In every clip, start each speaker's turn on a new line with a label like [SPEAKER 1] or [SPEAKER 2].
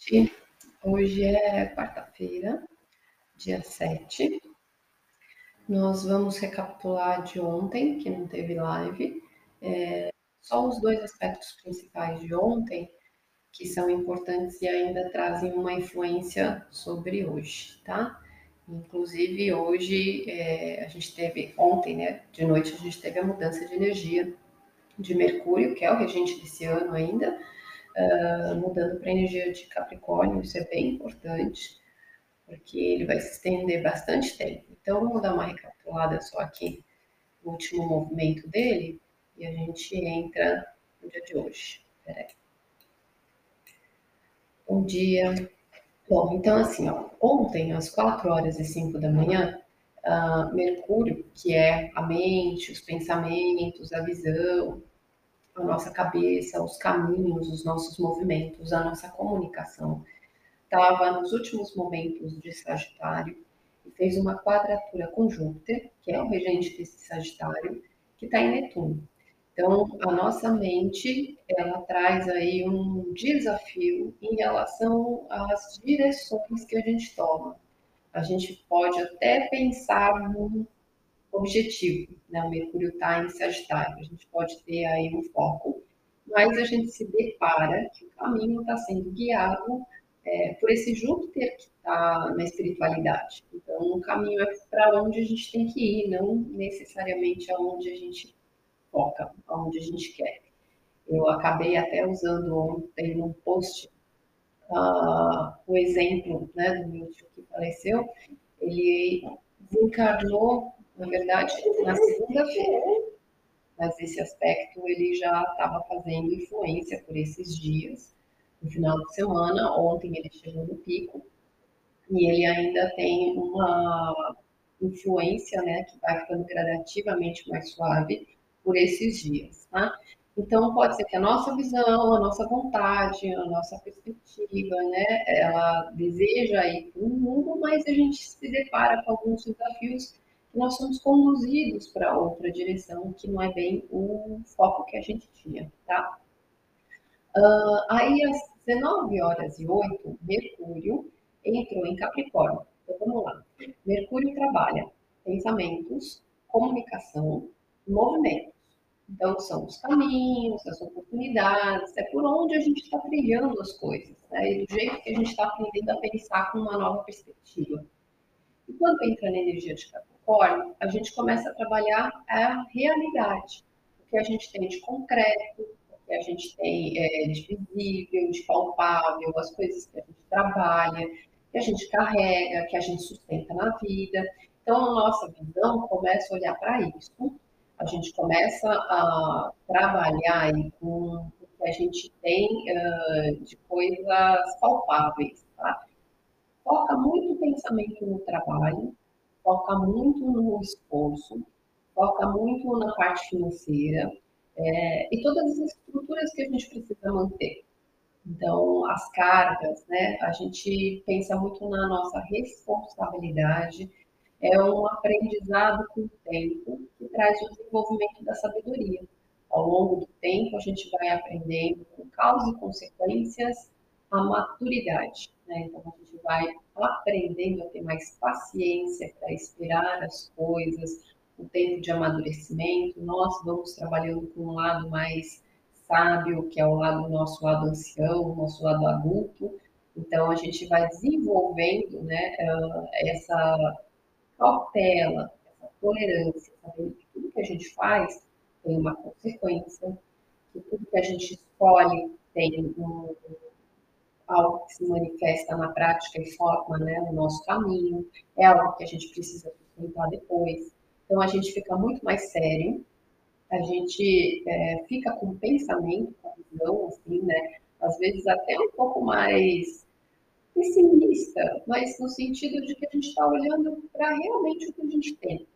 [SPEAKER 1] noite. Hoje é quarta-feira, dia 7. Nós vamos recapitular de ontem, que não teve live. É, só os dois aspectos principais de ontem, que são importantes e ainda trazem uma influência sobre hoje, tá? Inclusive, hoje, é, a gente teve, ontem, né, de noite, a gente teve a mudança de energia de Mercúrio, que é o regente desse ano ainda, uh, mudando para a energia de Capricórnio, isso é bem importante, porque ele vai se estender bastante tempo. Então, vamos dar uma recapitulada só aqui no último movimento dele e a gente entra no dia de hoje. Peraí. Bom dia. Bom, então assim, ó, ontem, às 4 horas e 5 da manhã, uh, Mercúrio, que é a mente, os pensamentos, a visão, a nossa cabeça, os caminhos, os nossos movimentos, a nossa comunicação. Estava nos últimos momentos de Sagitário e fez uma quadratura com Júpiter, que é o regente desse Sagitário, que está em Netuno. Então, a nossa mente, ela traz aí um desafio em relação às direções que a gente toma. A gente pode até pensar num objetivo, né? O Mercúrio está em Sagitário, a gente pode ter aí um foco, mas a gente se depara que o caminho está sendo guiado é, por esse Júpiter que está na espiritualidade. Então, o caminho é para onde a gente tem que ir, não necessariamente aonde a gente foca, aonde a gente quer. Eu acabei até usando ontem num post uh, o exemplo né, do meu tio que faleceu. Ele desencarnou na verdade, na segunda-feira. Mas esse aspecto ele já estava fazendo influência por esses dias. No final de semana, ontem ele chegou no pico e ele ainda tem uma influência, né, que vai ficando gradativamente mais suave por esses dias, tá? Então, pode ser que a nossa visão, a nossa vontade, a nossa perspectiva, né, ela deseja ir para um mundo, mas a gente se depara com alguns desafios nós somos conduzidos para outra direção que não é bem o foco que a gente tinha, tá? Uh, aí, às 19 horas e 8, Mercúrio entrou em Capricórnio. Então, vamos lá. Mercúrio trabalha pensamentos, comunicação, movimentos. Então, são os caminhos, as oportunidades, é por onde a gente está trilhando as coisas, né? E do jeito que a gente está aprendendo a pensar com uma nova perspectiva. E quando entra na energia de Capricórnio, Capricórnio, a gente começa a trabalhar a realidade, o que a gente tem de concreto, o que a gente tem é, de visível, de palpável, as coisas que a gente trabalha, que a gente carrega, que a gente sustenta na vida. Então, a nossa visão começa a olhar para isso, a gente começa a trabalhar com o que a gente tem uh, de coisas palpáveis, tá? Foca muito o pensamento no trabalho, foca muito no esforço, foca muito na parte financeira é, e todas as estruturas que a gente precisa manter. Então, as cargas, né? A gente pensa muito na nossa responsabilidade, é um aprendizado com o tempo que traz o desenvolvimento da sabedoria. Ao longo do tempo, a gente vai aprendendo com causas e consequências a maturidade. Né? Então, a gente vai aprendendo a ter mais paciência para esperar as coisas, o tempo de amadurecimento. Nós vamos trabalhando com um lado mais sábio, que é o lado nosso lado ancião, nosso lado adulto. Então, a gente vai desenvolvendo né, essa cautela, essa tolerância, sabendo que tudo que a gente faz tem uma consequência, que tudo que a gente escolhe tem um, algo que se manifesta na prática e forma né, o nosso caminho, é algo que a gente precisa sustentar depois. Então, a gente fica muito mais sério, a gente é, fica com pensamento, com visão, assim, né? Às vezes até um pouco mais pessimista, mas no sentido de que a gente está olhando para realmente o que a gente tem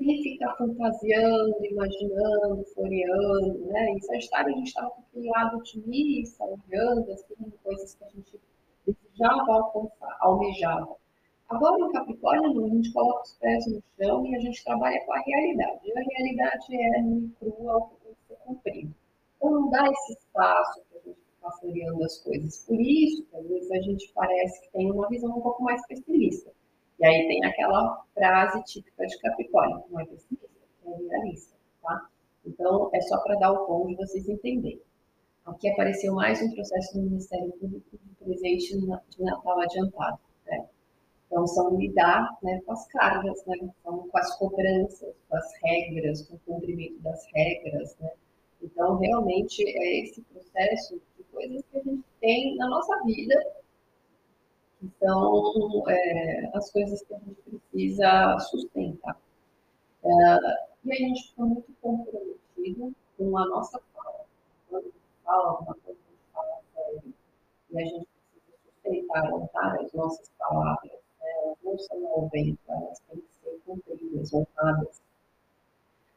[SPEAKER 1] sem ficar fantasiando, imaginando, floreando, né? Em Sagitário a gente estava com aquele lado otimista, olhando, assim, coisas que a gente desejava alcançar, almejava. Agora, em Capricórnio, a gente coloca os pés no chão e a gente trabalha com a realidade. E a realidade é crua, o que tem que ser cumprido. Então, não dá esse espaço para a gente ficar floreando as coisas. Por isso, às vezes a gente parece que tem uma visão um pouco mais pessimista. E aí tem aquela frase típica de Capricórnio, não é pessimista, é realista, tá? Então, é só para dar o tom de vocês entenderem. Aqui apareceu mais um processo do Ministério Público de presente de Natal adiantado. Né? Então, são lidar né, com as cargas, né? então, com as cobranças, com as regras, com o cumprimento das regras. Né? Então, realmente, é esse processo de coisas que a gente tem na nossa vida, que são é, as coisas que a gente precisa sustentar. É, e a gente fica muito comprometido com a nossa fala. Quando a gente fala alguma coisa, a gente fala sério. E a gente precisa sustentar, honrar as nossas palavras. Né? Elas não são ao elas têm que ser cumpridas, honradas.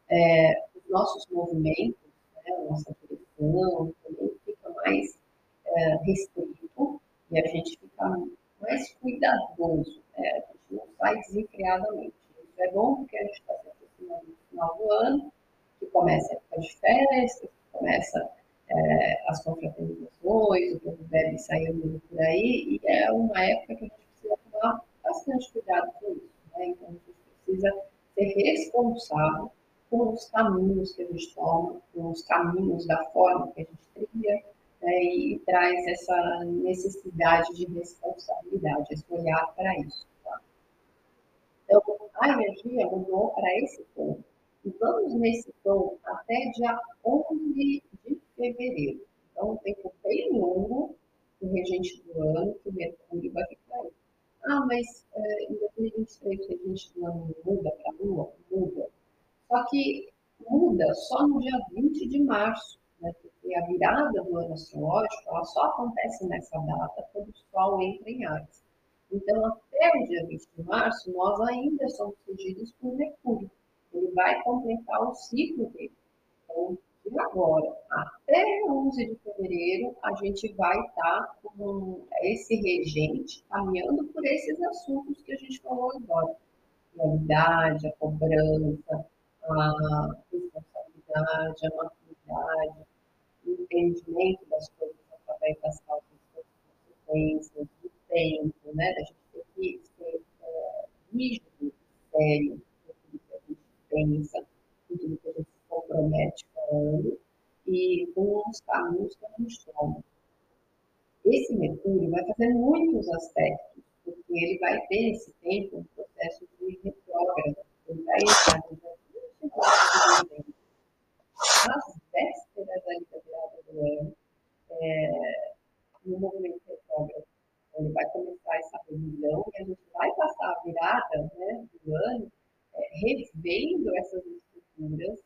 [SPEAKER 1] É, os nossos movimentos, né, a nossa direção, também fica mais é, restrito e a gente fica mais cuidadoso. Né? A gente não sai desenfreadamente. Isso é bom porque a gente está se aproximando do final do ano, que começa a época de festas, que começa é, as confraternizações, o povo bebe saindo por aí, e é uma época que a gente precisa tomar bastante cuidado com isso. Né? Então, a gente precisa ser com os caminhos que a gente toma, com os caminhos da forma que a gente trilha, né? e traz essa necessidade de responsabilidade, esse olhar para isso. Tá? Então, a energia mudou para esse ponto. E vamos nesse tom até dia 11 de fevereiro. Então, um tempo bem longo, o regente do ano, que o Mercúrio vai ficar aí. Ah, mas é, em 2023 o regente do ano muda para a Lua? Muda. Só que muda só no dia 20 de março, né? porque a virada do ano astrológico ela só acontece nessa data quando o Sol entra em Ares. Então, até o dia 20 de março, nós ainda somos regidos por Mercúrio ele vai completar o ciclo dele. Então, de agora até 11 de fevereiro, a gente vai estar com esse regente caminhando por esses assuntos que a gente falou agora. Realidade, a cobrança, a responsabilidade, a maturidade, o entendimento das coisas através das causas e consequências, do tempo, né? Da gente ter que ser é, rígido, sério, pensa, em tudo que a gente se compromete falando e com os caminhos que a gente toma. Esse Mercúrio vai fazer muitos aspectos, porque ele vai ter esse tempo um processo de retrógrado. Ele vai entrar no dia 24 de dezembro, às vésperas da virada do ano, é, no movimento retrógrado. Então, ele vai começar essa revisão e a gente vai passar a virada né, do ano revendo essas estruturas,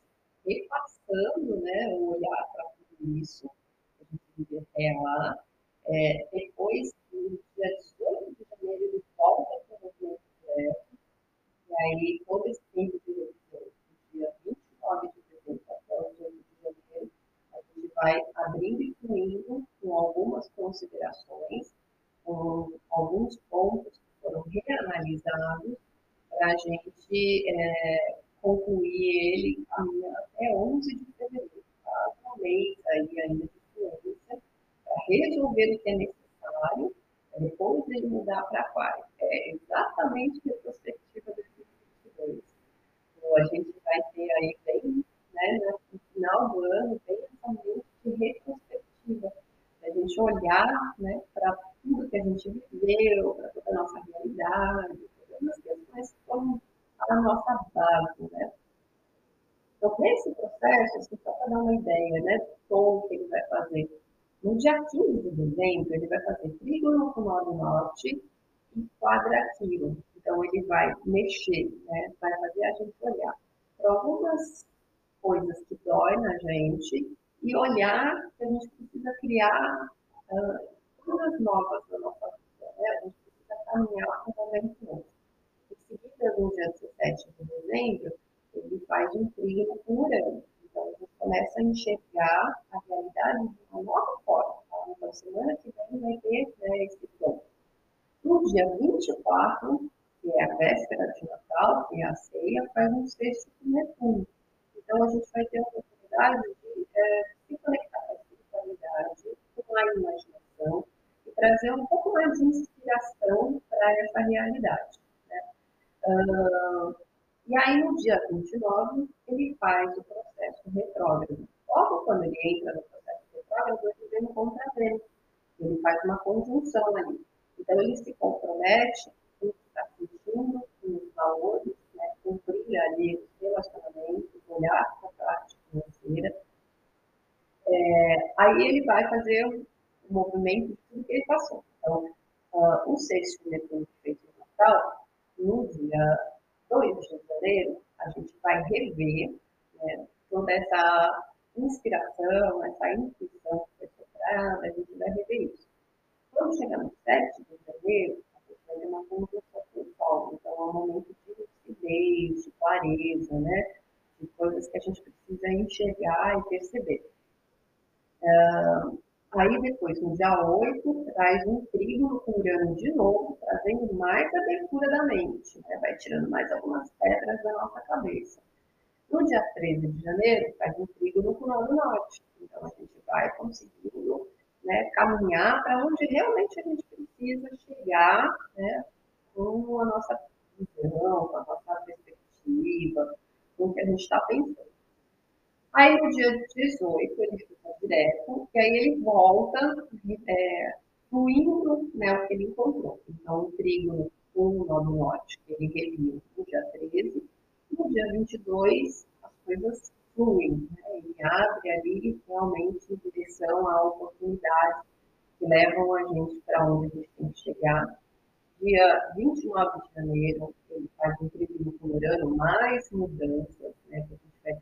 [SPEAKER 1] repassando né, o olhar para tudo isso, que a gente vive até lá. É, depois, no dia 18 de janeiro, ele volta para o movimento direto, e aí todo esse tempo de revisão, do dia 29 de dezembro até o dia 8 de janeiro, a gente vai abrindo e fluindo com algumas considerações, alguns pontos que foram reanalisados, para a gente é, concluir ele até 11 de fevereiro, tá? um mês aí ainda de influência, para resolver o que é necessário, depois ele mudar para aquário. É exatamente a perspectiva de 2022. Então, a gente vai ter aí bem, né, no final do ano, bem essa de retrospectiva, a gente olhar né, para tudo que a gente viveu, para toda a nossa realidade, todas as questões que a nossa base, né? Então, nesse processo, assim, só para dar uma ideia, né, do que ele vai fazer, no dia 15 de dezembro, ele vai fazer trígono com o norte e quadraquilo. Então, ele vai mexer, né, vai fazer a gente olhar para algumas coisas que dói na gente e olhar que a gente precisa criar uh, coisas novas na nossa vida, né? A gente precisa caminhar com um momento novo seguida, no dia 17 de dezembro, ele faz um trígono com Urano. Então, a gente começa a enxergar a realidade de uma nova forma. Tá? Então, semana que vem vai ter né, esse ponto. No dia 24, que é a véspera de Natal, que é a ceia, faz um sexto com Netuno. Então, a gente vai ter a oportunidade de é, se conectar com a espiritualidade, com a imaginação, trazer um pouco mais de inspiração para essa realidade. Né? Uh, e aí, no dia 29, ele faz o processo retrógrado. Logo quando ele entra no processo retrógrado, ele vem no contravento. Ele faz uma conjunção ali. Então, ele se compromete com o que está sentindo, com os valores, né? cumprir ali os relacionamentos, olhar para a parte financeira. É, aí ele vai fazer o movimento de ele passou. Então, uh, o sexto Netuno que fez o Natal, no dia 2 de janeiro, a gente vai rever né, toda essa inspiração, essa intuição que foi soprada, a gente vai rever isso. Quando chegar no 7 de janeiro, a gente vai ter uma conjunção com o Sol. Então, é um momento de lucidez, de clareza, né? De coisas que a gente precisa enxergar e perceber. Uh, Aí depois, no dia 8, traz um trígono com Urano de novo, trazendo mais abertura da mente, né? vai tirando mais algumas pedras da nossa cabeça. No dia 13 de janeiro, faz um trígono com o Nodo Norte. Então a gente vai conseguindo né, caminhar para onde realmente a gente precisa chegar né, com a nossa visão, com a nossa perspectiva, com o que a gente está pensando. Aí no dia 18 ele direto, e aí ele volta é, fluindo né, o que ele encontrou. Então, o com o nó do norte, ele reviu no dia 13, no dia 22 as coisas fluem, né? ele abre ali realmente em direção a oportunidades que levam a gente para onde a gente tem que chegar. Dia 29 de janeiro, ele faz um trígono com Urano, mais mudanças, né? vai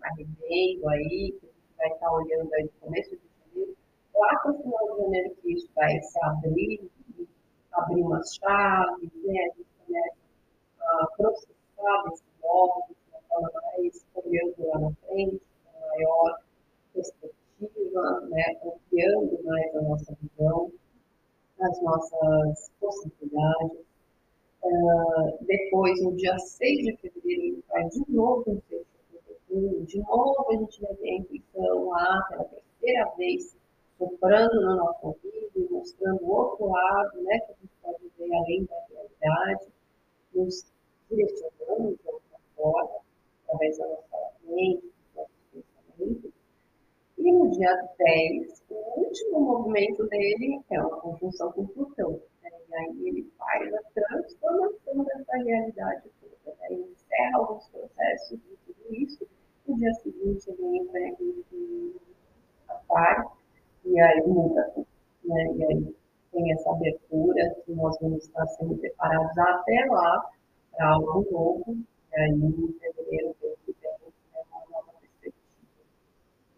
[SPEAKER 1] aí, que a gente vai estar olhando aí no começo de janeiro, lá para o final de janeiro que isso vai se abrir, abrir umas chaves, né? A gente começa a processar esses blocos de uma forma mais olhando lá na frente, com maior perspectiva, né? ampliando mais a nossa visão, as nossas possibilidades. Uh, depois, no dia 6 de fevereiro, vai de novo um sexto de novo a gente vai ter intuição lá pela terceira vez, soprando no nosso ouvido, mostrando outro lado, né, que a gente pode ver além da realidade, nos direcionando de outra forma, através da nossa mente, dos nossos pensamentos. E no dia 10, o último movimento dele é uma conjunção com Plutão. Né? E aí ele faz a transformação dessa realidade toda. Né? Encerra alguns processos de tudo isso no dia seguinte, ele entra em aquário e aí muda tudo. Né? E aí tem essa abertura que nós vamos estar sendo preparados até lá para algo novo. E aí, em fevereiro, Deus que vem, né, uma nova perspectiva.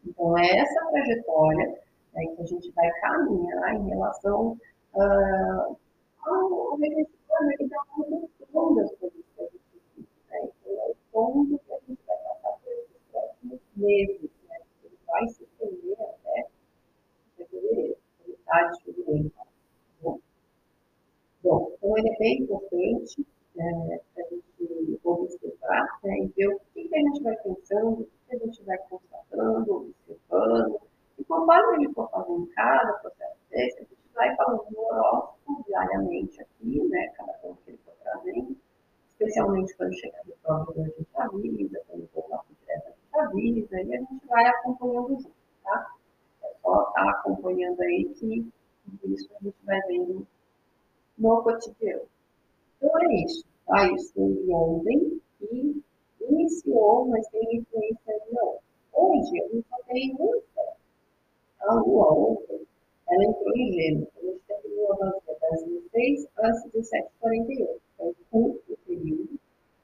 [SPEAKER 1] Então, é essa trajetória né, que a gente vai caminhar em relação uh, ao planeta como um das coisas que a gente vive. Né? Então, é o fundo que a gente vai meses, né? Ele vai se estender até fevereiro, metade de fevereiro. Tá bom? então ele é bem importante né, 3 às 17h48. Então, curto período.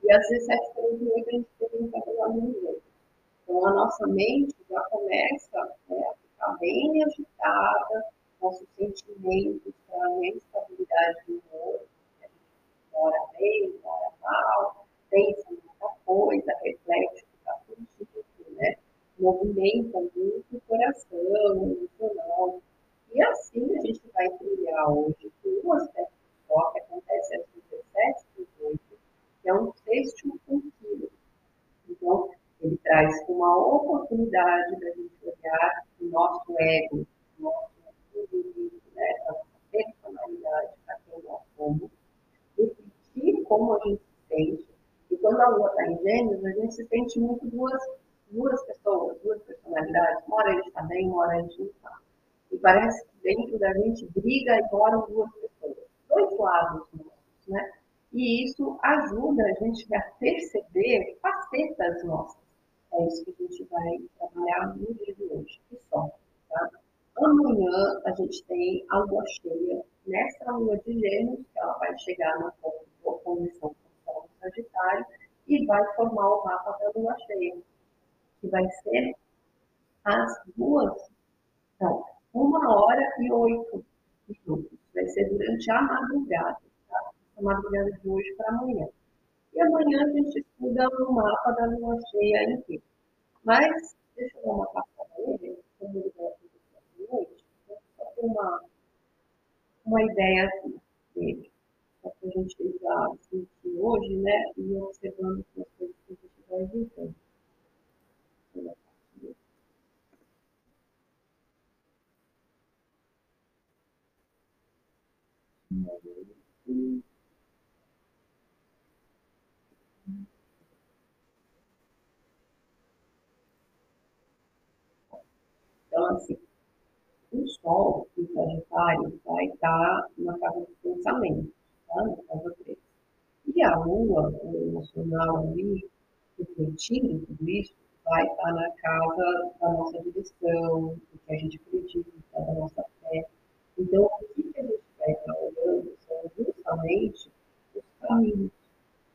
[SPEAKER 1] E às 17h48 a gente teve um trabalho no Então, a nossa mente não está. E parece que dentro da gente briga e moram duas pessoas. Dois lados nossos, né? E isso ajuda a gente a perceber facetas nossas. É isso que a gente vai trabalhar no dia de hoje, e só. Tá? Amanhã a gente tem a lua cheia. Nessa lua de gêmeos, que ela vai chegar na condição com o Sagitário e vai formar o mapa da lua cheia, que vai ser às duas, não, uma hora e oito minutos. Vai ser durante a madrugada, tá? A madrugada de hoje para amanhã. E amanhã a gente estuda o mapa da lua cheia inteira. Mas, deixa eu dar uma passada nele, como ele vai acontecer à noite, só ter uma, uma ideia assim, dele. Só para a gente já sentir hoje, né? E observando as coisas que a gente vai vivendo. Assim, o Sol, o Sagitário, vai estar na casa do pensamento, tá? na casa 3. E a Lua, o emocional ali, refletindo tudo isso, vai estar na casa da nossa direção, do que a gente acredita, da nossa fé. Então, o que a gente vai estar olhando são justamente os caminhos,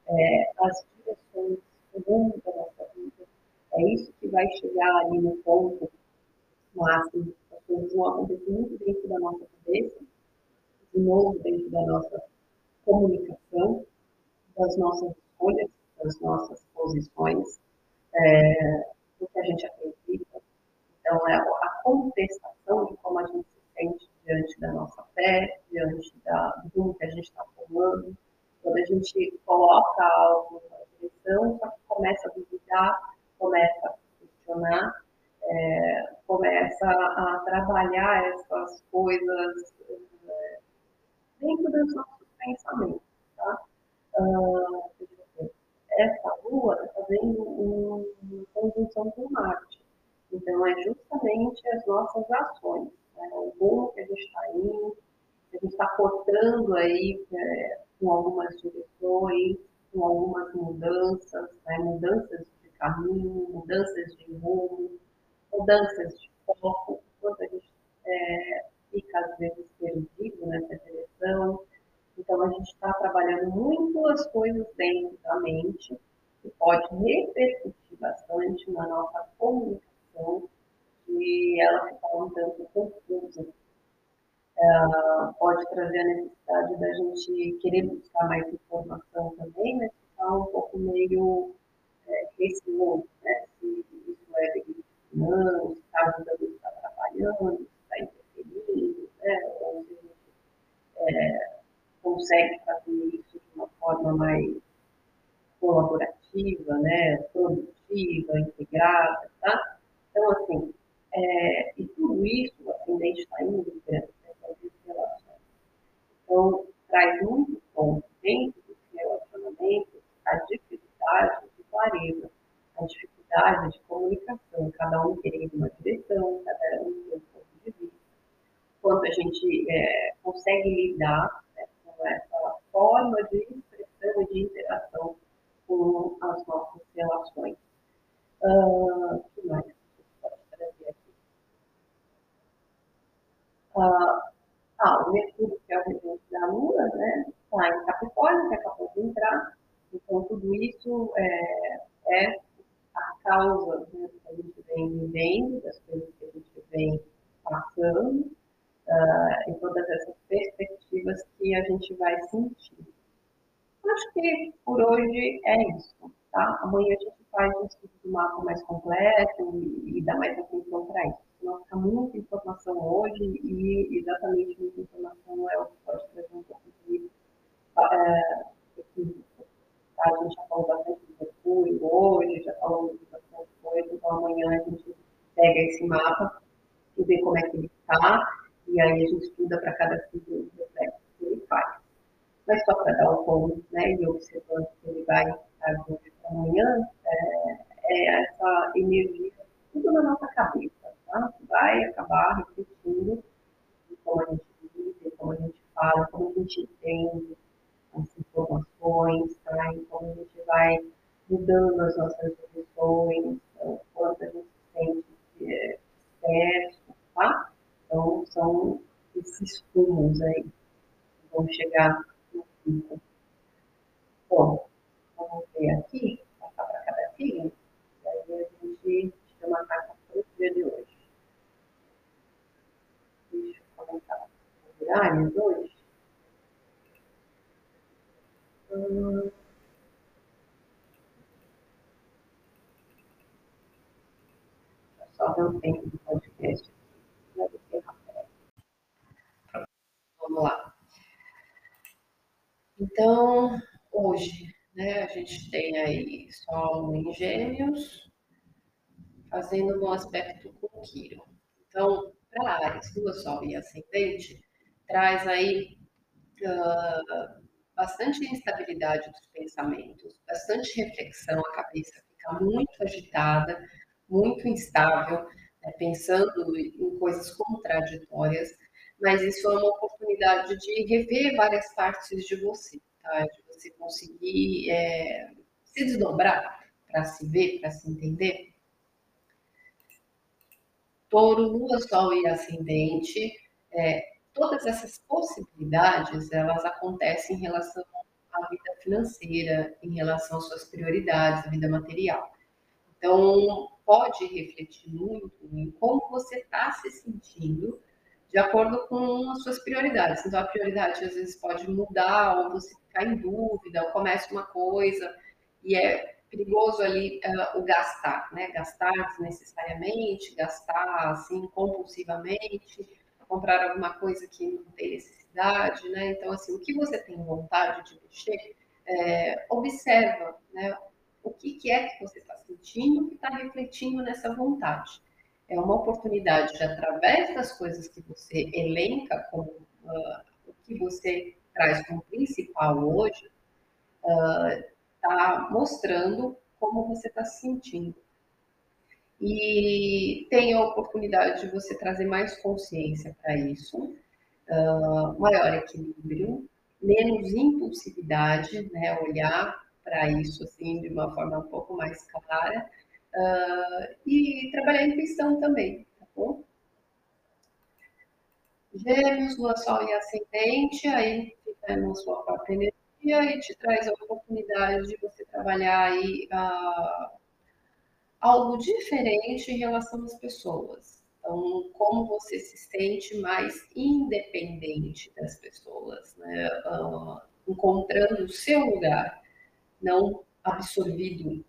[SPEAKER 1] é, as direções, o rumo da nossa vida. É isso que vai chegar ali no ponto máximo. As coisas muito dentro da nossa cabeça, de novo dentro da nossa comunicação, das nossas escolhas, das nossas posições, é, do que a gente acredita. Então, é a contestação de como a gente se sente diante da nossa fé, diante da, do que a gente está formando. Quando a gente coloca algo na direção, só que começa a duvidar, começa a questionar, é, começa a trabalhar essas coisas é, dentro dos nossos pensamentos. Tá? Uh, essa lua está fazendo uma conjunção com Marte. Então, é justamente as nossas ações, né? o rumo que a gente está indo, a gente está cortando aí é, com algumas direções, com algumas mudanças, né? mudanças de caminho, mudanças de rumo, mudanças de foco, quando a gente é, fica às vezes perdido nessa direção. Então a gente está trabalhando muito as coisas dentro da mente, que pode repercutir bastante na nossa comunicação e ela ficar um tanto confusa. Uh, pode trazer a necessidade da gente querer buscar mais informação também, mas ficar um pouco meio é, receoso, né? Se isso é se está ajudando, está trabalhando, se está interferindo, né? ou se a gente é, consegue fazer isso de uma forma mais colaborativa, né? produtiva, integrada, tá? Então, assim, é, e tudo isso, o ascendente está indo dentro dessas relações. Então, traz muito ponto dentro dos relacionamentos a dificuldade de clareza, a dificuldade dificuldade de comunicação, cada um querendo uma direção, cada um tem um ponto de vista. Quanto a gente é, consegue lidar né, com essa forma de expressão e de interação com as nossas relações. Uh, o que mais pode trazer aqui? Uh, ah, o Mercúrio, que é o regente da Lua, né, está em Capricórnio, que acabou de entrar. Então, tudo isso é, é causa né, que a gente vem vivendo, das coisas que a gente vem passando, uh, e todas essas perspectivas que a gente vai sentir. Acho que por hoje é isso, tá? Amanhã a gente faz um estudo do mapa mais completo e, e dá mais atenção para isso. Senão fica muita informação hoje e exatamente muita informação é o que pode trazer um pouco de uh, Tá? A gente já falou bastante do Mercúrio hoje, já falou então amanhã a gente pega esse mapa e vê como é que ele está, e aí a gente estuda para cada signo os reflexos que ele faz. Mas só para dar o tom, né, e observando que ele vai para amanhã é, é essa energia, tudo na nossa cabeça, tá? Vai acabar refletindo como a gente vive, como a gente fala, como a gente entende as informações, tá? Então a gente vai mudando as nossas emoções, o quanto a gente se sente é, certo, tá? Então são esses fumos aí que vão chegar no. Bom, vamos ver aqui, passar para cada signo, e aí a gente tira uma carta para o dia de hoje. Deixa eu comentar os horários hoje. Hum, só ver o tempo do podcast aqui. Vamos lá. Então, hoje, né, a gente tem aí Sol em Gêmeos, fazendo um aspecto com Quiro. Então, para Ares, Lua, Sol e Ascendente, traz aí uh, bastante instabilidade dos pensamentos, bastante reflexão, a cabeça fica muito agitada, muito instável, né, pensando em coisas contraditórias, mas isso é uma oportunidade de rever várias partes de você, tá? de você conseguir é, se desdobrar para se ver, para se entender. Touro, Lua, Sol e Ascendente, é, todas essas possibilidades, elas acontecem em relação à vida financeira, em relação às suas prioridades, à vida material. Então, pode refletir muito em como você está se sentindo de acordo com as suas prioridades. Então, a prioridade às vezes pode mudar, ou você ficar em dúvida, ou começa uma coisa, e é perigoso ali uh, o gastar, né? Gastar desnecessariamente, gastar assim compulsivamente, comprar alguma coisa que não tem necessidade, né? Então, assim, o que você tem vontade de mexer, é, observa, né? o que, que é que você está sentindo que está refletindo nessa vontade. É uma oportunidade de, através das coisas que você elenca como uh, o que você traz como principal hoje, está uh, mostrando como você está se sentindo. E tem a oportunidade de você trazer mais consciência para isso, uh, maior equilíbrio, menos impulsividade, né? Olhar para isso assim de uma forma um pouco mais clara uh, e trabalhar a intuição também, tá bom? Gêmeos, Lua, Sol e Ascendente, aí fica na sua própria energia e te traz a oportunidade de você trabalhar aí uh, algo diferente em relação às pessoas. Então, como você se sente mais independente das pessoas, né? Uh, encontrando o seu lugar não absorvido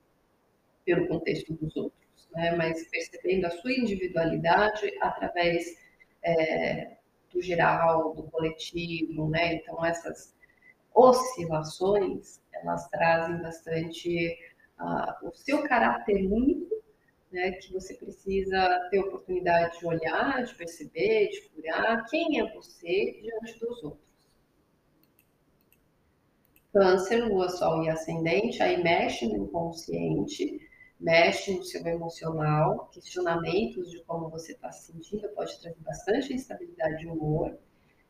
[SPEAKER 1] pelo contexto dos outros, né? mas percebendo a sua individualidade através é, do geral, do coletivo, né? Então essas oscilações elas trazem bastante uh, o seu caráter único, né? Que você precisa ter oportunidade de olhar, de perceber, de curar quem é você diante dos outros. Câncer, lua, sol e ascendente, aí mexe no inconsciente, mexe no seu emocional, questionamentos de como você está se sentindo, pode trazer bastante instabilidade de humor.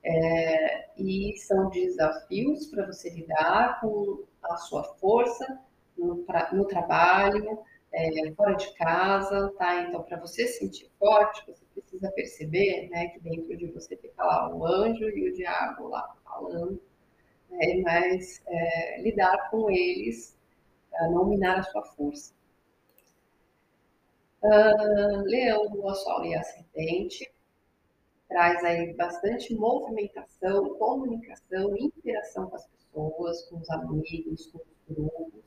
[SPEAKER 1] É, e são desafios para você lidar com a sua força no, pra, no trabalho, é, fora de casa, tá? Então, para você se sentir forte, você precisa perceber, né, que dentro de você fica lá o anjo e o diabo lá falando né, mas é, lidar com eles para não minar a sua força. Uh, Leão, Lua, Sol e Ascendente traz aí bastante movimentação, comunicação, interação com as pessoas, com os amigos, com os grupos.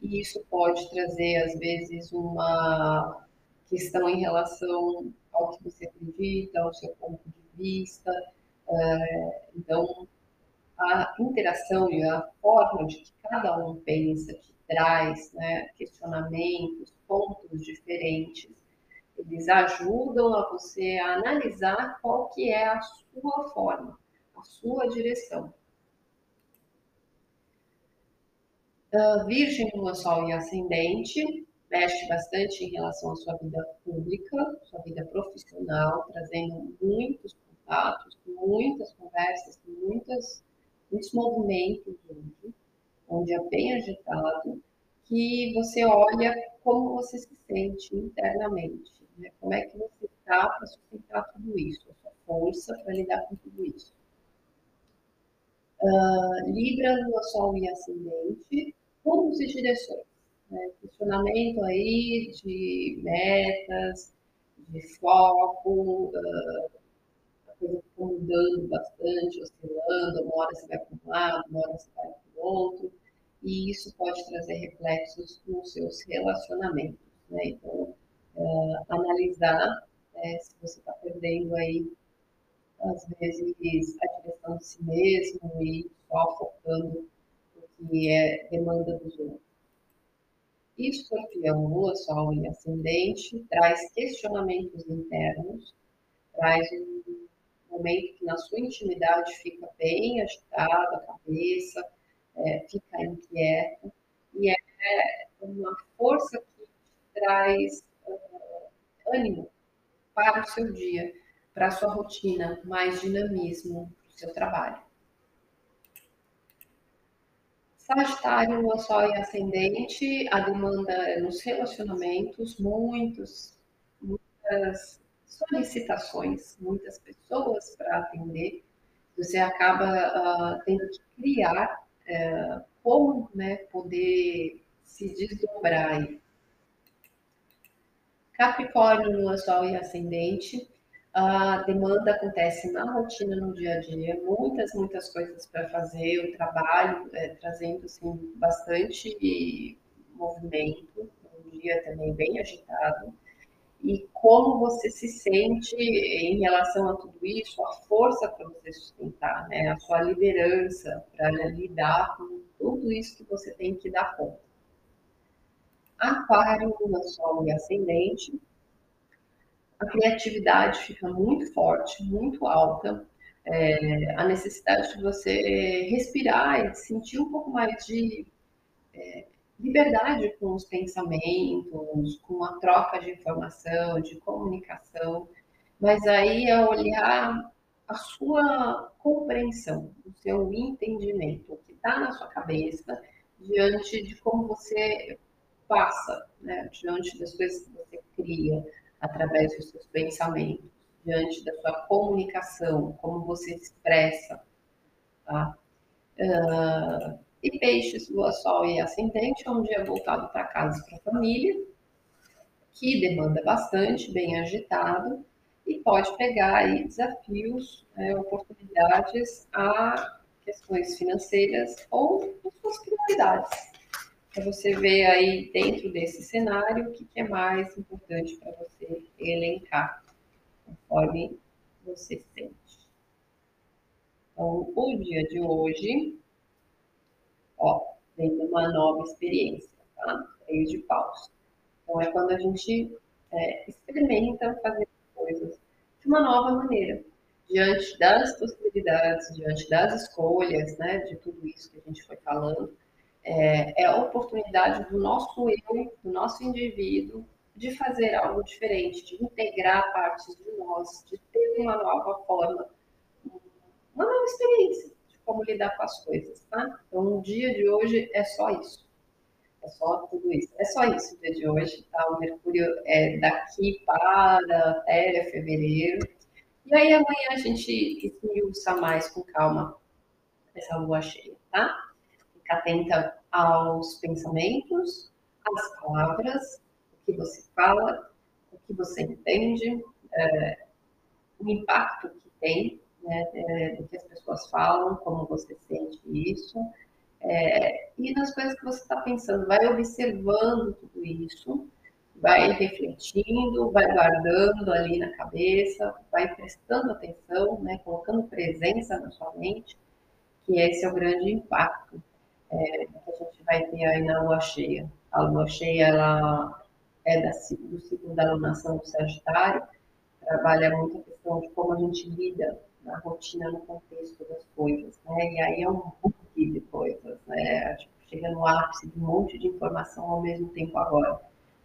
[SPEAKER 1] E isso pode trazer, às vezes, uma questão em relação ao que você acredita, ao seu ponto de vista. Uh, então, a interação e a forma de que cada um pensa, que traz né, questionamentos, pontos diferentes, eles ajudam a você a analisar qual que é a sua forma, a sua direção. Uh, virgem, Lua, Sol e Ascendente, mexe bastante em relação à sua vida pública, sua vida profissional, trazendo muitos contatos, muitas conversas, muitas, muitos movimentos um dia bem agitado, que você olha como você se sente internamente, né? como é que você está para sustentar tudo isso, a sua força para lidar com tudo isso. Uh, Libra, Lua, Sol e Ascendente, rumos e direções. Né? Questionamento aí de metas, de foco, uh, coisa fica mudando bastante, oscilando, uma hora você vai para um lado, uma hora você vai para o outro, e isso pode trazer reflexos nos seus relacionamentos. Né? Então, uh, analisar né, se você está perdendo aí, às vezes, a direção de si mesmo e só focando no que é demanda dos outros. Escorpião, Lua, Sol e Ascendente traz questionamentos internos, traz um momento que na sua intimidade fica bem agitada a cabeça, é, fica inquieta, e é uma força que traz uh, ânimo para o seu dia, para a sua rotina, mais dinamismo para o seu trabalho. Sagitário, Lua, Sol e Ascendente, a demanda é nos relacionamentos, muitos, muitas solicitações, muitas pessoas para atender. Você acaba uh, tendo que criar uh, como né, poder se desdobrar aí. Capricórnio, Lua, Sol e Ascendente, a demanda acontece na rotina, no dia a dia, muitas, muitas coisas para fazer, o trabalho é, trazendo assim, bastante movimento, um dia também bem agitado. E como você se sente em relação a tudo isso, a força para você sustentar, né? a sua liderança para lidar com tudo isso que você tem que dar conta. Aquário, Lua, Sol e Ascendente, a criatividade fica muito forte, muito alta. É, a necessidade de você respirar e sentir um pouco mais de é, liberdade com os pensamentos, com a troca de informação, de comunicação, mas aí é olhar a sua compreensão, o seu entendimento, o que está na sua cabeça, diante de como você passa, né? diante das coisas que você cria, através dos seus pensamentos, diante da sua comunicação, como você expressa, tá? Uh, e peixes, lua, sol e ascendente é um dia voltado para casa e para a família, que demanda bastante, bem agitado, e pode pegar aí desafios, né, oportunidades a questões financeiras ou suas prioridades para você ver aí dentro desse cenário o que, que é mais importante para você elencar, conforme você sente. Então, o dia de hoje, ó, vem uma nova experiência, tá? De paus. Então, é quando a gente é, experimenta fazer coisas de uma nova maneira, diante das possibilidades, diante das escolhas, né, de tudo isso que a gente foi falando, é, é a oportunidade do nosso eu, do nosso indivíduo, de fazer algo diferente, de integrar partes de nós, de ter uma nova forma, uma nova experiência como lidar com as coisas, tá? Então, o dia de hoje é só isso. É só tudo isso. É só isso o dia de hoje, tá? O Mercúrio é daqui para até fevereiro. E aí amanhã a gente esmiuça mais com calma essa lua cheia, tá? atenta aos pensamentos, às palavras, o que você fala, o que você entende, é, o impacto que tem, né, é, do que as pessoas falam, como você sente isso, é, e nas coisas que você está pensando. Vai observando tudo isso, vai refletindo, vai guardando ali na cabeça, vai prestando atenção, né, colocando presença na sua mente, que esse é o grande impacto é, que a gente vai ter aí na lua cheia. A lua cheia ela é da, do ciclo da alunação do Sagitário, trabalha muito a questão de como a gente lida na rotina, no contexto das coisas, né? E aí é um monte de coisas, né? Tipo, chega no ápice de um monte de informação ao mesmo tempo agora.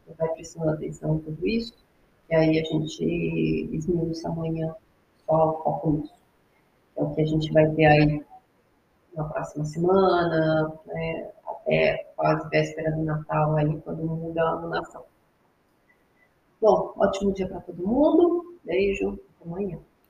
[SPEAKER 1] Você vai prestando atenção em tudo isso, e aí a gente esmiuça amanhã só o foco nisso. É o que a gente vai ter aí na próxima semana, né, até quase véspera do Natal, aí quando muda a nação. Bom, ótimo dia para todo mundo. Beijo, até amanhã.